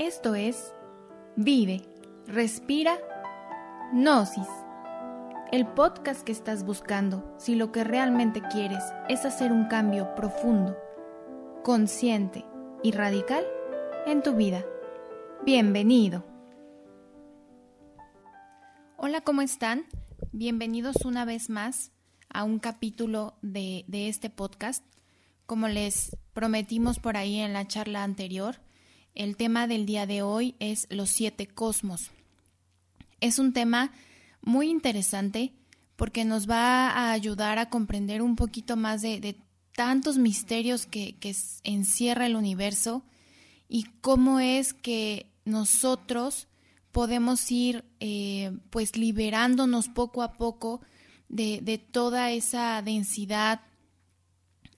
Esto es Vive, Respira, Gnosis, el podcast que estás buscando si lo que realmente quieres es hacer un cambio profundo, consciente y radical en tu vida. Bienvenido. Hola, ¿cómo están? Bienvenidos una vez más a un capítulo de, de este podcast. Como les prometimos por ahí en la charla anterior, el tema del día de hoy es los siete cosmos. Es un tema muy interesante porque nos va a ayudar a comprender un poquito más de, tantos misterios que, encierra el universo y cómo es que nosotros podemos ir eh, pues liberándonos poco a poco de, de toda esa densidad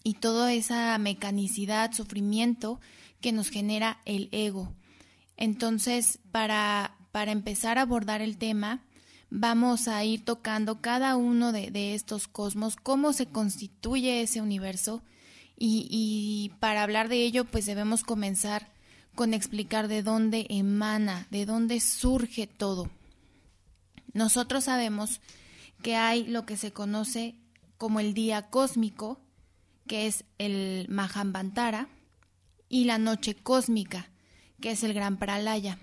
y toda esa mecanicidad, sufrimiento que nos genera el ego. Entonces, para, para empezar a abordar el tema, vamos a ir tocando cada uno de, estos cosmos, cómo se constituye ese universo y, y, para hablar de ello, pues debemos comenzar con explicar de dónde emana, de dónde surge todo. Nosotros sabemos que hay lo que se conoce como el día cósmico, que es el Mahambantara, y la noche cósmica, que es el gran Pralaya.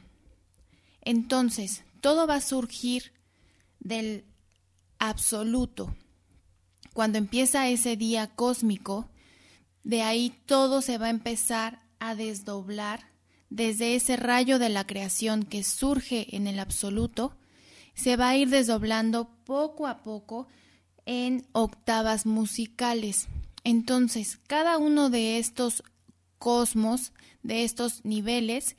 Entonces, todo va a surgir del absoluto. Cuando empieza ese día cósmico, de ahí todo se va a empezar a desdoblar desde ese rayo de la creación que surge en el absoluto, se va a ir desdoblando poco a poco en octavas musicales. Entonces, cada uno de estos cosmos, de estos niveles,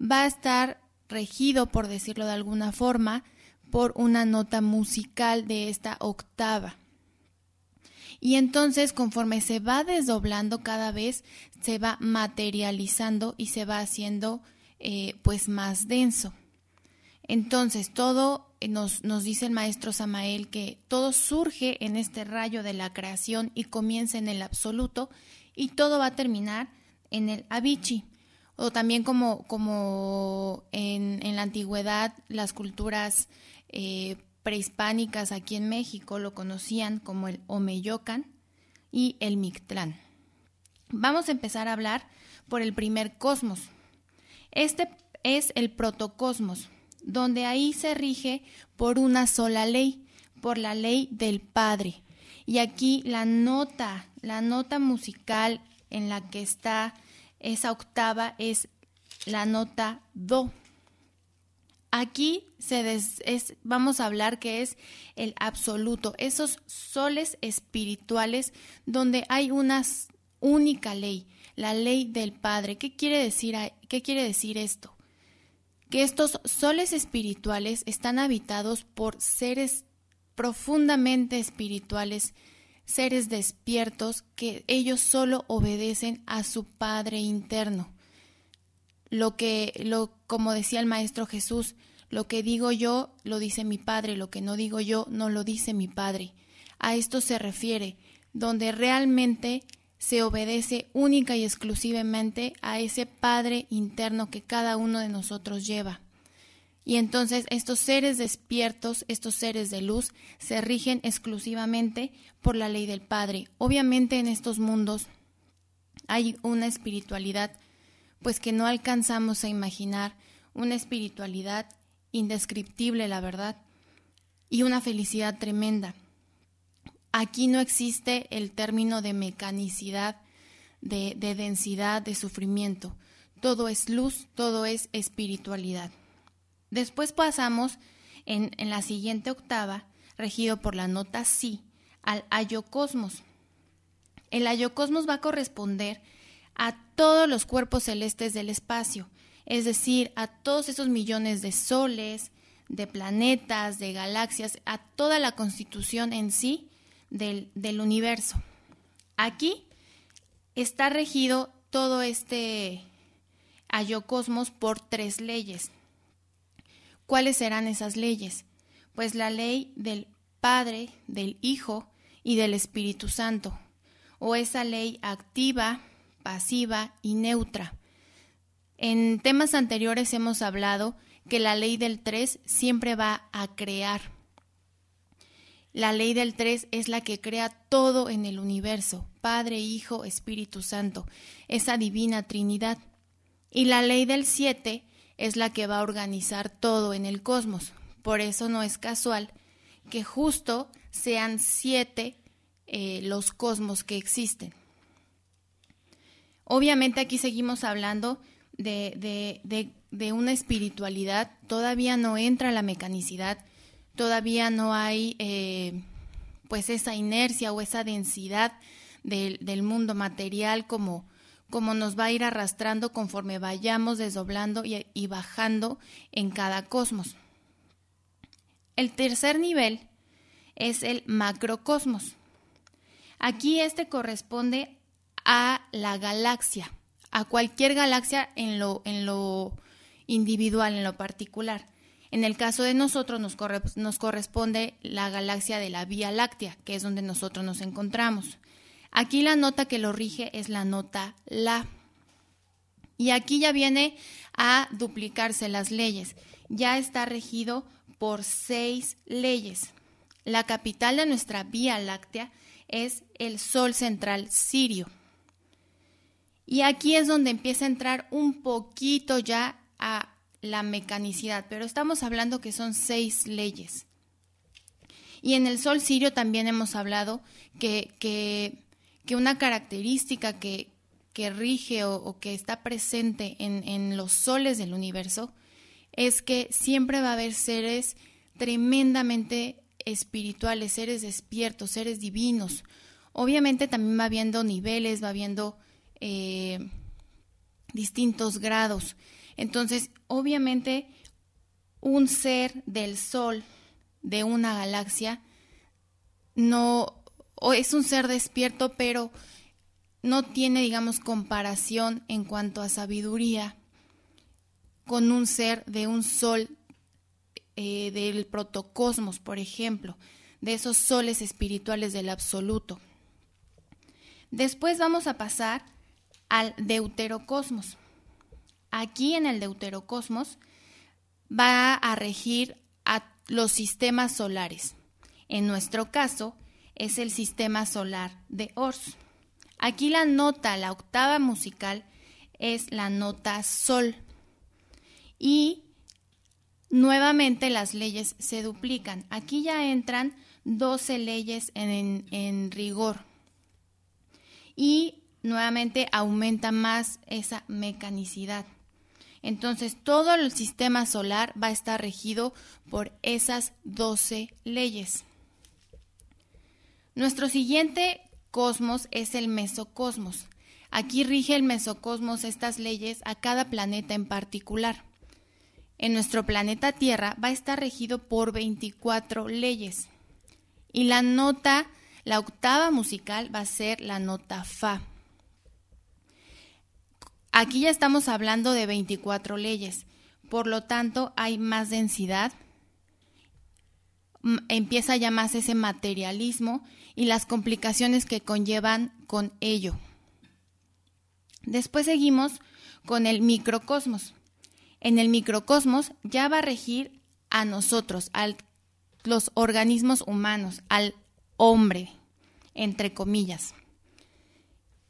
va a estar regido, por decirlo de alguna forma, por una nota musical de esta octava. Y entonces, conforme se va desdoblando cada vez, se va materializando y se va haciendo eh, pues más denso. Entonces, todo eh, nos, nos dice el maestro Samael que todo surge en este rayo de la creación y comienza en el absoluto y todo va a terminar en el Abichi, o también como, como en, en la antigüedad las culturas eh, prehispánicas aquí en México lo conocían como el Omeyocan y el Mictlán. Vamos a empezar a hablar por el primer cosmos. Este es el protocosmos, donde ahí se rige por una sola ley, por la ley del Padre. Y aquí la nota, la nota musical en la que está esa octava es la nota Do. Aquí se es, vamos a hablar que es el absoluto, esos soles espirituales donde hay una única ley, la ley del Padre. ¿Qué quiere decir, qué quiere decir esto? Que estos soles espirituales están habitados por seres profundamente espirituales seres despiertos que ellos solo obedecen a su Padre interno. Lo que, lo, como decía el Maestro Jesús, lo que digo yo lo dice mi Padre, lo que no digo yo no lo dice mi Padre. A esto se refiere, donde realmente se obedece única y exclusivamente a ese Padre interno que cada uno de nosotros lleva. Y entonces estos seres despiertos, estos seres de luz, se rigen exclusivamente por la ley del Padre. Obviamente en estos mundos hay una espiritualidad pues que no alcanzamos a imaginar, una espiritualidad indescriptible, la verdad, y una felicidad tremenda. Aquí no existe el término de mecanicidad, de, de densidad, de sufrimiento. Todo es luz, todo es espiritualidad. Después pasamos en, la siguiente octava, regido por la nota Si, al ayocosmos. El ayocosmos va a corresponder a todos los cuerpos celestes del espacio, es decir, a todos esos millones de soles, de planetas, de galaxias, a toda la constitución en sí del, del universo. Aquí está regido todo este ayocosmos por tres leyes. ¿Cuáles serán esas leyes? Pues la ley del Padre, del Hijo y del Espíritu Santo, o esa ley activa, pasiva y neutra. En temas anteriores hemos hablado que la ley del 3 siempre va a crear. La ley del 3 es la que crea todo en el universo, Padre, Hijo, Espíritu Santo, esa divina Trinidad. Y la ley del 7 es la que va a organizar todo en el cosmos. Por eso no es casual que justo sean siete eh, los cosmos que existen. Obviamente aquí seguimos hablando de, de, una espiritualidad, todavía no entra la mecanicidad, todavía no hay eh, pues esa inercia o esa densidad del, del mundo material como, como nos va a ir arrastrando conforme vayamos desdoblando y, bajando en cada cosmos. El tercer nivel es el macrocosmos. Aquí este corresponde a la galaxia, a cualquier galaxia en lo, en lo individual, en lo particular. En el caso de nosotros nos, nos corresponde la galaxia de la Vía Láctea, que es donde nosotros nos encontramos. Aquí la nota que lo rige es la nota La. Y aquí ya viene a duplicarse las leyes. Ya está regido por seis leyes. La capital de nuestra Vía Láctea es el Sol central Sirio. Y aquí es donde empieza a entrar un poquito ya a la mecanicidad, pero estamos hablando que son seis leyes. Y en el Sol Sirio también hemos hablado que, que que una característica que, rige o, que está presente en, en los soles del universo es que siempre va a haber seres tremendamente espirituales, seres despiertos, seres divinos. Obviamente también va habiendo niveles, va habiendo eh, distintos grados. Entonces, obviamente, un ser del Sol de una galaxia no o es un ser despierto, pero no tiene, digamos, comparación en cuanto a sabiduría con un ser de un sol eh, del protocosmos, por ejemplo, de esos soles espirituales del absoluto. Después vamos a pasar al deuterocosmos. Aquí en el deuterocosmos va a regir a los sistemas solares. En nuestro caso, es el sistema solar de Ors. Aquí la nota, la octava musical, es la nota Sol. Y nuevamente las leyes se duplican. Aquí ya entran 12 leyes en, en rigor. Y nuevamente aumenta más esa mecanicidad. Entonces, todo el sistema solar va a estar regido por esas 12 leyes. Nuestro siguiente cosmos es el mesocosmos. Aquí rige el mesocosmos estas leyes a cada planeta en particular. En nuestro planeta Tierra va a estar regido por 24 leyes. Y la nota, la octava musical va a ser la nota Fa. Aquí ya estamos hablando de 24 leyes. Por lo tanto, hay más densidad, empieza ya más ese materialismo y las complicaciones que conllevan con ello. Después seguimos con el microcosmos. En el microcosmos ya va a regir a nosotros, a los organismos humanos, al hombre, entre comillas.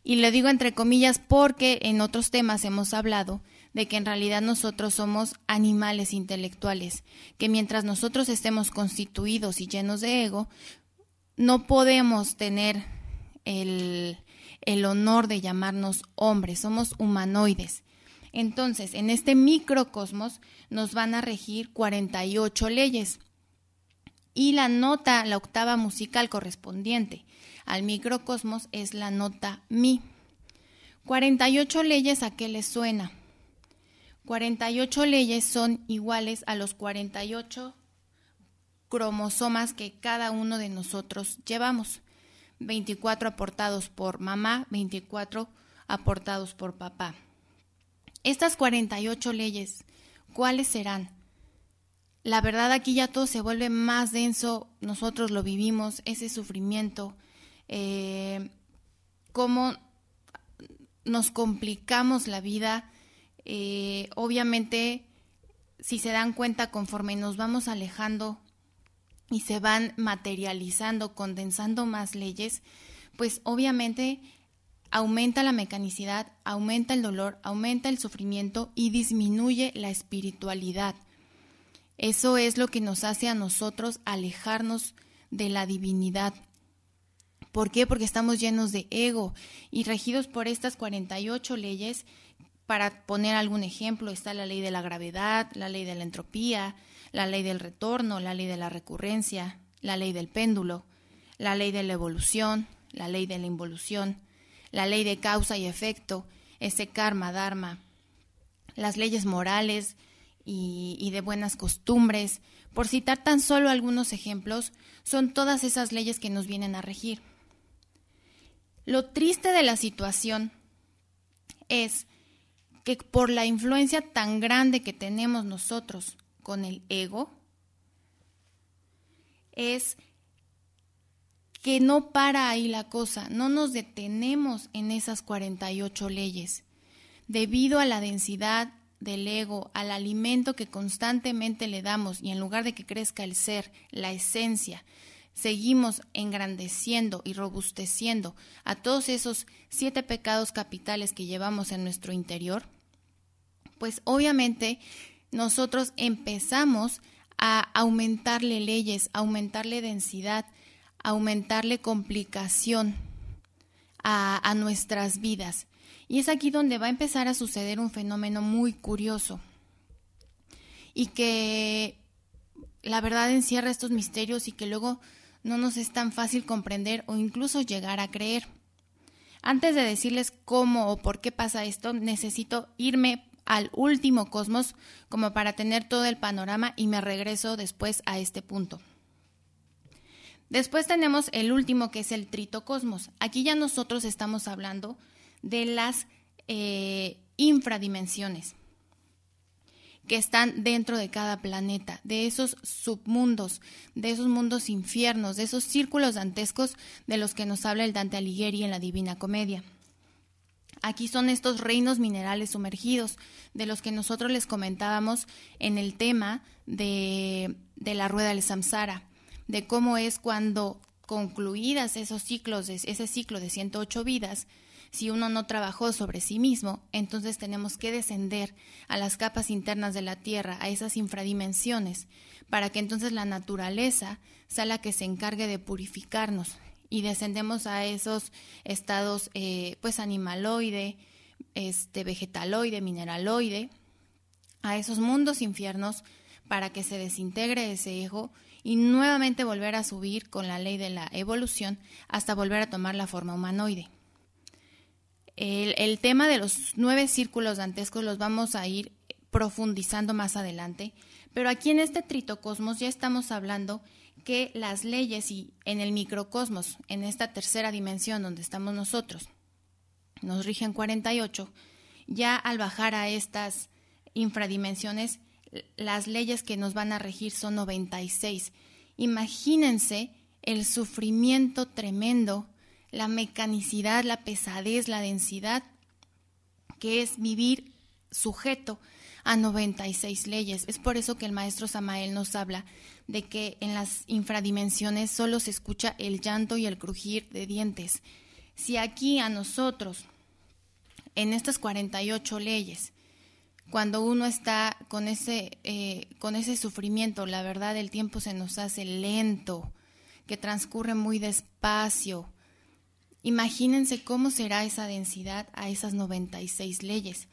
Y le digo entre comillas porque en otros temas hemos hablado de que en realidad nosotros somos animales intelectuales, que mientras nosotros estemos constituidos y llenos de ego, no podemos tener el, el honor de llamarnos hombres, somos humanoides. Entonces, en este microcosmos nos van a regir 48 leyes y la nota, la octava musical correspondiente al microcosmos es la nota mi. 48 leyes a qué les suena? 48 leyes son iguales a los 48 cromosomas que cada uno de nosotros llevamos. 24 aportados por mamá, 24 aportados por papá. Estas 48 leyes, ¿cuáles serán? La verdad aquí ya todo se vuelve más denso, nosotros lo vivimos, ese sufrimiento, eh, cómo nos complicamos la vida, Eh, obviamente, si se dan cuenta, conforme nos vamos alejando y se van materializando, condensando más leyes, pues obviamente aumenta la mecanicidad, aumenta el dolor, aumenta el sufrimiento y disminuye la espiritualidad. Eso es lo que nos hace a nosotros alejarnos de la divinidad. ¿Por qué? Porque estamos llenos de ego y regidos por estas 48 leyes. Para poner algún ejemplo, está la ley de la gravedad, la ley de la entropía, la ley del retorno, la ley de la recurrencia, la ley del péndulo, la ley de la evolución, la ley de la involución, la ley de causa y efecto, ese karma, dharma, las leyes morales y, de buenas costumbres, por citar tan solo algunos ejemplos, son todas esas leyes que nos vienen a regir. Lo triste de la situación es que por la influencia tan grande que tenemos nosotros con el ego, es que no para ahí la cosa, no nos detenemos en esas 48 leyes. Debido a la densidad del ego, al alimento que constantemente le damos y en lugar de que crezca el ser, la esencia, seguimos engrandeciendo y robusteciendo a todos esos siete pecados capitales que llevamos en nuestro interior, pues obviamente nosotros empezamos a aumentarle leyes, aumentarle densidad, aumentarle complicación a, a nuestras vidas. Y es aquí donde va a empezar a suceder un fenómeno muy curioso y que la verdad encierra estos misterios y que luego no nos es tan fácil comprender o incluso llegar a creer. Antes de decirles cómo o por qué pasa esto, necesito irme al último cosmos como para tener todo el panorama y me regreso después a este punto. Después tenemos el último que es el tritocosmos. Aquí ya nosotros estamos hablando de las eh, infradimensiones que están dentro de cada planeta, de esos submundos, de esos mundos infiernos, de esos círculos dantescos de los que nos habla el Dante Alighieri en la Divina Comedia. Aquí son estos reinos minerales sumergidos, de los que nosotros les comentábamos en el tema de, de la rueda del samsara, de cómo es cuando concluidas esos ciclos, de, ese ciclo de 108 vidas, si uno no trabajó sobre sí mismo, entonces tenemos que descender a las capas internas de la Tierra, a esas infradimensiones, para que entonces la naturaleza sea la que se encargue de purificarnos y descendemos a esos estados eh, pues animaloide, este vegetaloide, mineraloide, a esos mundos infiernos para que se desintegre ese ego y nuevamente volver a subir con la ley de la evolución hasta volver a tomar la forma humanoide. El, tema de los nueve círculos dantescos los vamos a ir profundizando más adelante, pero aquí en este tritocosmos ya estamos hablando que las leyes y en el microcosmos, en esta tercera dimensión donde estamos nosotros, nos rigen 48, ya al bajar a estas infradimensiones, las leyes que nos van a regir son 96. Imagínense el sufrimiento tremendo la mecanicidad, la pesadez, la densidad, que es vivir sujeto a 96 leyes. Es por eso que el maestro Samael nos habla de que en las infradimensiones solo se escucha el llanto y el crujir de dientes. Si aquí a nosotros, en estas 48 leyes, cuando uno está con ese, eh, con ese sufrimiento, la verdad el tiempo se nos hace lento, que transcurre muy despacio, Imagínense cómo será esa densidad a esas 96 leyes.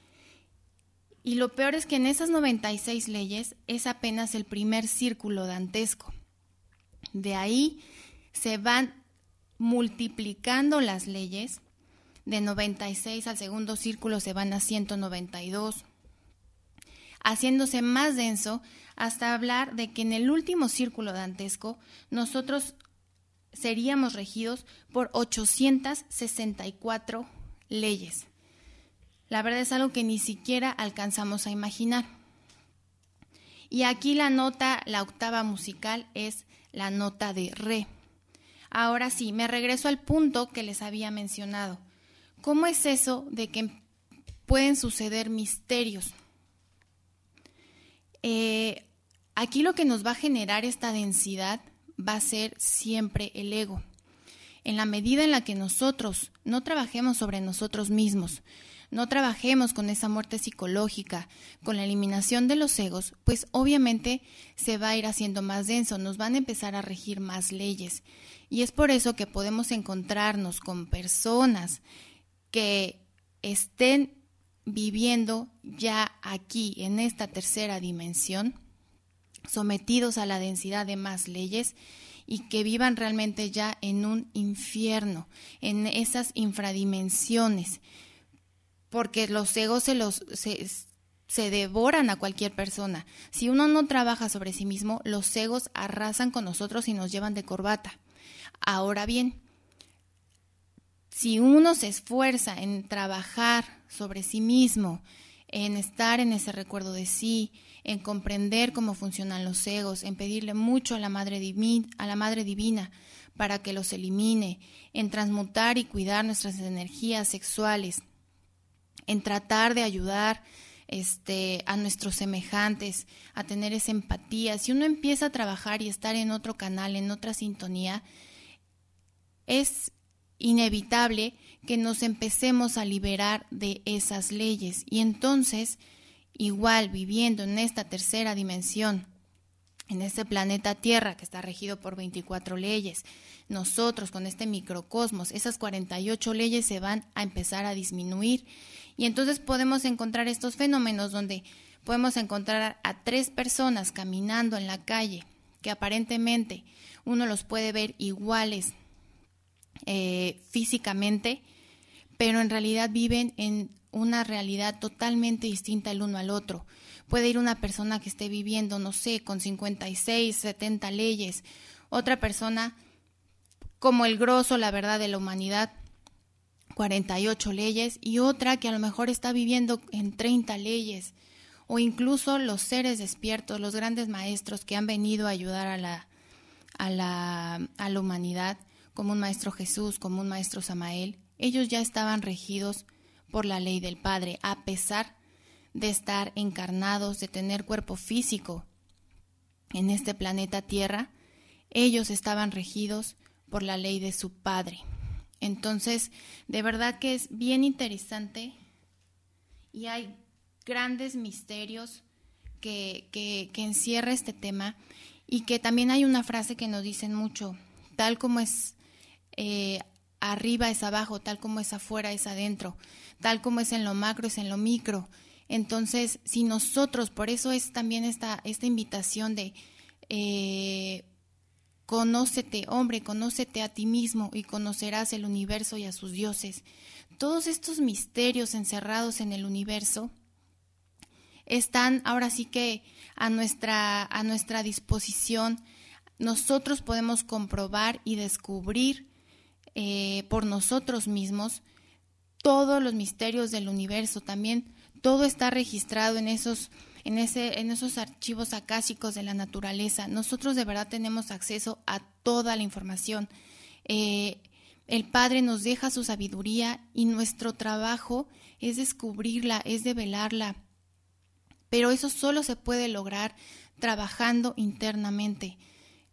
Y lo peor es que en esas 96 leyes es apenas el primer círculo dantesco. De ahí se van multiplicando las leyes. De 96 al segundo círculo se van a 192, haciéndose más denso hasta hablar de que en el último círculo dantesco nosotros seríamos regidos por 864 leyes. La verdad es algo que ni siquiera alcanzamos a imaginar. Y aquí la nota, la octava musical es la nota de re. Ahora sí, me regreso al punto que les había mencionado. ¿Cómo es eso de que pueden suceder misterios. Eh, aquí lo que nos va a generar esta densidad va a ser siempre el ego. En la medida en la que nosotros no trabajemos sobre nosotros mismos, no trabajemos con esa muerte psicológica, con la eliminación de los egos, pues obviamente se va a ir haciendo más denso, nos van a empezar a regir más leyes. Y es por eso que podemos encontrarnos con personas que estén viviendo ya aquí, en esta tercera dimensión, sometidos a la densidad de más leyes y que vivan realmente ya en un infierno, en esas infradimensiones, porque los egos se los se, devoran a cualquier persona. Si uno no trabaja sobre sí mismo, los egos arrasan con nosotros y nos llevan de corbata. Ahora bien, si uno se esfuerza en trabajar sobre sí mismo, en estar en ese recuerdo de sí, en comprender cómo funcionan los egos, en pedirle mucho a la Madre, Divina, a la Madre Divina para que los elimine, en transmutar y cuidar nuestras energías sexuales, en tratar de ayudar este, a nuestros semejantes, a tener esa empatía. Si uno empieza a trabajar y estar en otro canal, en otra sintonía, es inevitable que nos empecemos a liberar de esas leyes. Y entonces, igual viviendo en esta tercera dimensión, en este planeta Tierra que está regido por 24 leyes, nosotros con este microcosmos, esas 48 leyes se van a empezar a disminuir. Y entonces podemos encontrar estos fenómenos donde podemos encontrar a tres personas caminando en la calle que aparentemente uno los puede ver iguales eh, físicamente, pero en realidad viven en una realidad totalmente distinta el uno al otro. Puede ir una persona que esté viviendo, no sé, con 56, 70 leyes, otra persona como el grosso, la verdad, de la humanidad, 48 leyes y otra que a lo mejor está viviendo en 30 leyes o incluso los seres despiertos, los grandes maestros que han venido a ayudar a la, a la, a la humanidad, como un maestro Jesús, como un maestro Samael, ellos ya estaban regidos por la ley del Padre, a pesar de estar encarnados, de tener cuerpo físico en este planeta Tierra, ellos estaban regidos por la ley de su Padre. Entonces, de verdad que es bien interesante y hay grandes misterios que, que, encierra este tema y que también hay una frase que nos dicen mucho, tal como es eh, arriba es abajo, tal como es afuera es adentro, tal como es en lo macro es en lo micro. Entonces, si nosotros, por eso es también esta, esta invitación de eh, Conócete, hombre, conócete a ti mismo y conocerás el universo y a sus dioses. Todos estos misterios encerrados en el universo están ahora sí que a nuestra, a nuestra disposición. Nosotros podemos comprobar y descubrir eh, por nosotros mismos todos los misterios del universo. También todo está registrado en esos en, ese, en esos archivos acásicos de la naturaleza. Nosotros de verdad tenemos acceso a toda la información. Eh, el Padre nos deja su sabiduría y nuestro trabajo es descubrirla, es develarla. Pero eso solo se puede lograr trabajando internamente.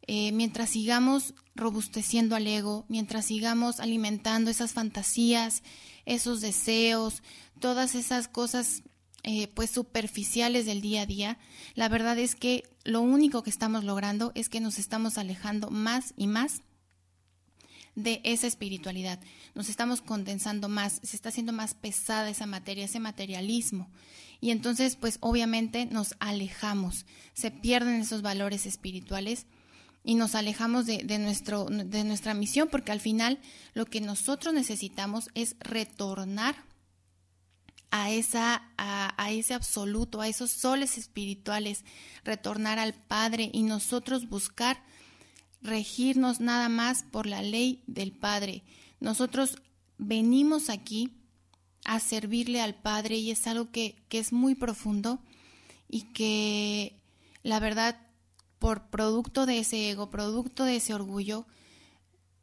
Eh, mientras sigamos robusteciendo al ego, mientras sigamos alimentando esas fantasías, esos deseos, todas esas cosas eh, pues superficiales del día a día, la verdad es que lo único que estamos logrando es que nos estamos alejando más y más de esa espiritualidad. Nos estamos condensando más, se está haciendo más pesada esa materia, ese materialismo. Y entonces, pues obviamente nos alejamos, se pierden esos valores espirituales y nos alejamos de, de, nuestro, de nuestra misión, porque al final lo que nosotros necesitamos es retornar a, esa, a, ese absoluto, a esos soles espirituales, retornar al Padre y nosotros buscar regirnos nada más por la ley del Padre. Nosotros venimos aquí a servirle al Padre y es algo que, que es muy profundo y que la verdad por producto de ese ego, producto de ese orgullo,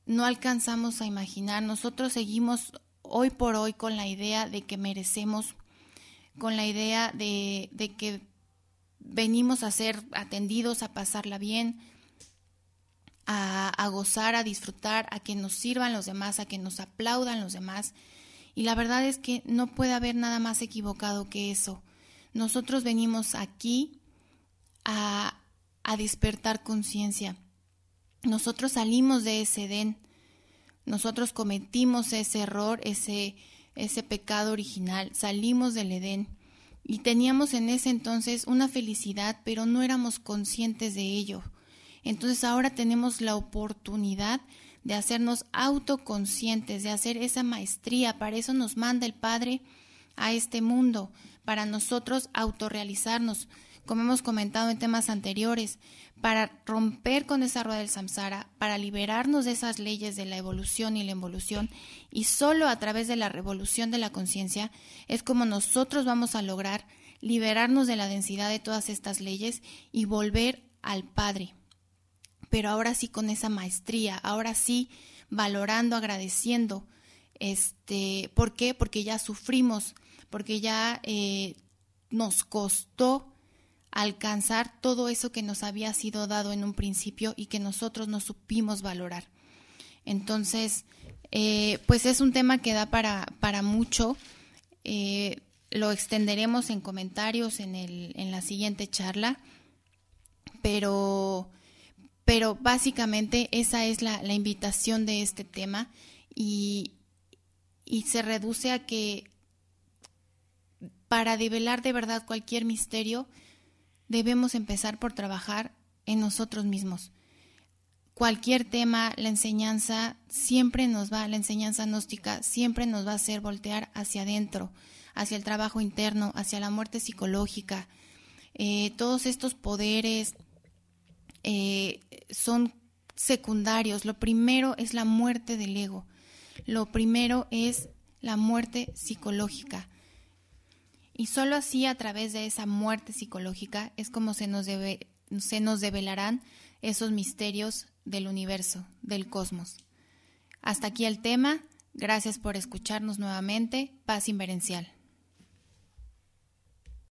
no alcanzamos a imaginar. Nosotros seguimos hoy por hoy con la idea de que merecemos con la idea de, que venimos a ser atendidos, a pasarla bien, a, a, gozar, a disfrutar, a que nos sirvan los demás, a que nos aplaudan los demás. Y la verdad es que no puede haber nada más equivocado que eso. Nosotros venimos aquí a, a despertar conciencia. Nosotros salimos de ese Edén. Nosotros cometimos ese error, ese, ese pecado original. Salimos del Edén. Y teníamos en ese entonces una felicidad, pero no éramos conscientes de ello. Entonces ahora tenemos la oportunidad de hacernos autoconscientes, de hacer esa maestría. Para eso nos manda el Padre a este mundo, para nosotros autorrealizarnos, como hemos comentado en temas anteriores, para romper con esa rueda del samsara, para liberarnos de esas leyes de la evolución y la involución, y solo a través de la revolución de la conciencia es como nosotros vamos a lograr liberarnos de la densidad de todas estas leyes y volver al Padre pero ahora sí con esa maestría, ahora sí valorando, agradeciendo. Este, ¿Por qué? Porque ya sufrimos, porque ya eh, nos costó alcanzar todo eso que nos había sido dado en un principio y que nosotros no supimos valorar. Entonces, eh, pues es un tema que da para, para mucho. Eh, lo extenderemos en comentarios en, el, en la siguiente charla, pero pero básicamente esa es la, invitación de este tema y, y se reduce a que para develar de verdad cualquier misterio debemos empezar por trabajar en nosotros mismos. Cualquier tema, la enseñanza siempre nos va, la enseñanza gnóstica siempre nos va a hacer voltear hacia adentro, hacia el trabajo interno, hacia la muerte psicológica. Eh, todos estos poderes, eh, son secundarios. Lo primero es la muerte del ego. Lo primero es la muerte psicológica. Y solo así, a través de esa muerte psicológica, es como se nos, debe, se nos develarán esos misterios del universo, del cosmos. Hasta aquí el tema. Gracias por escucharnos nuevamente. Paz inverencial.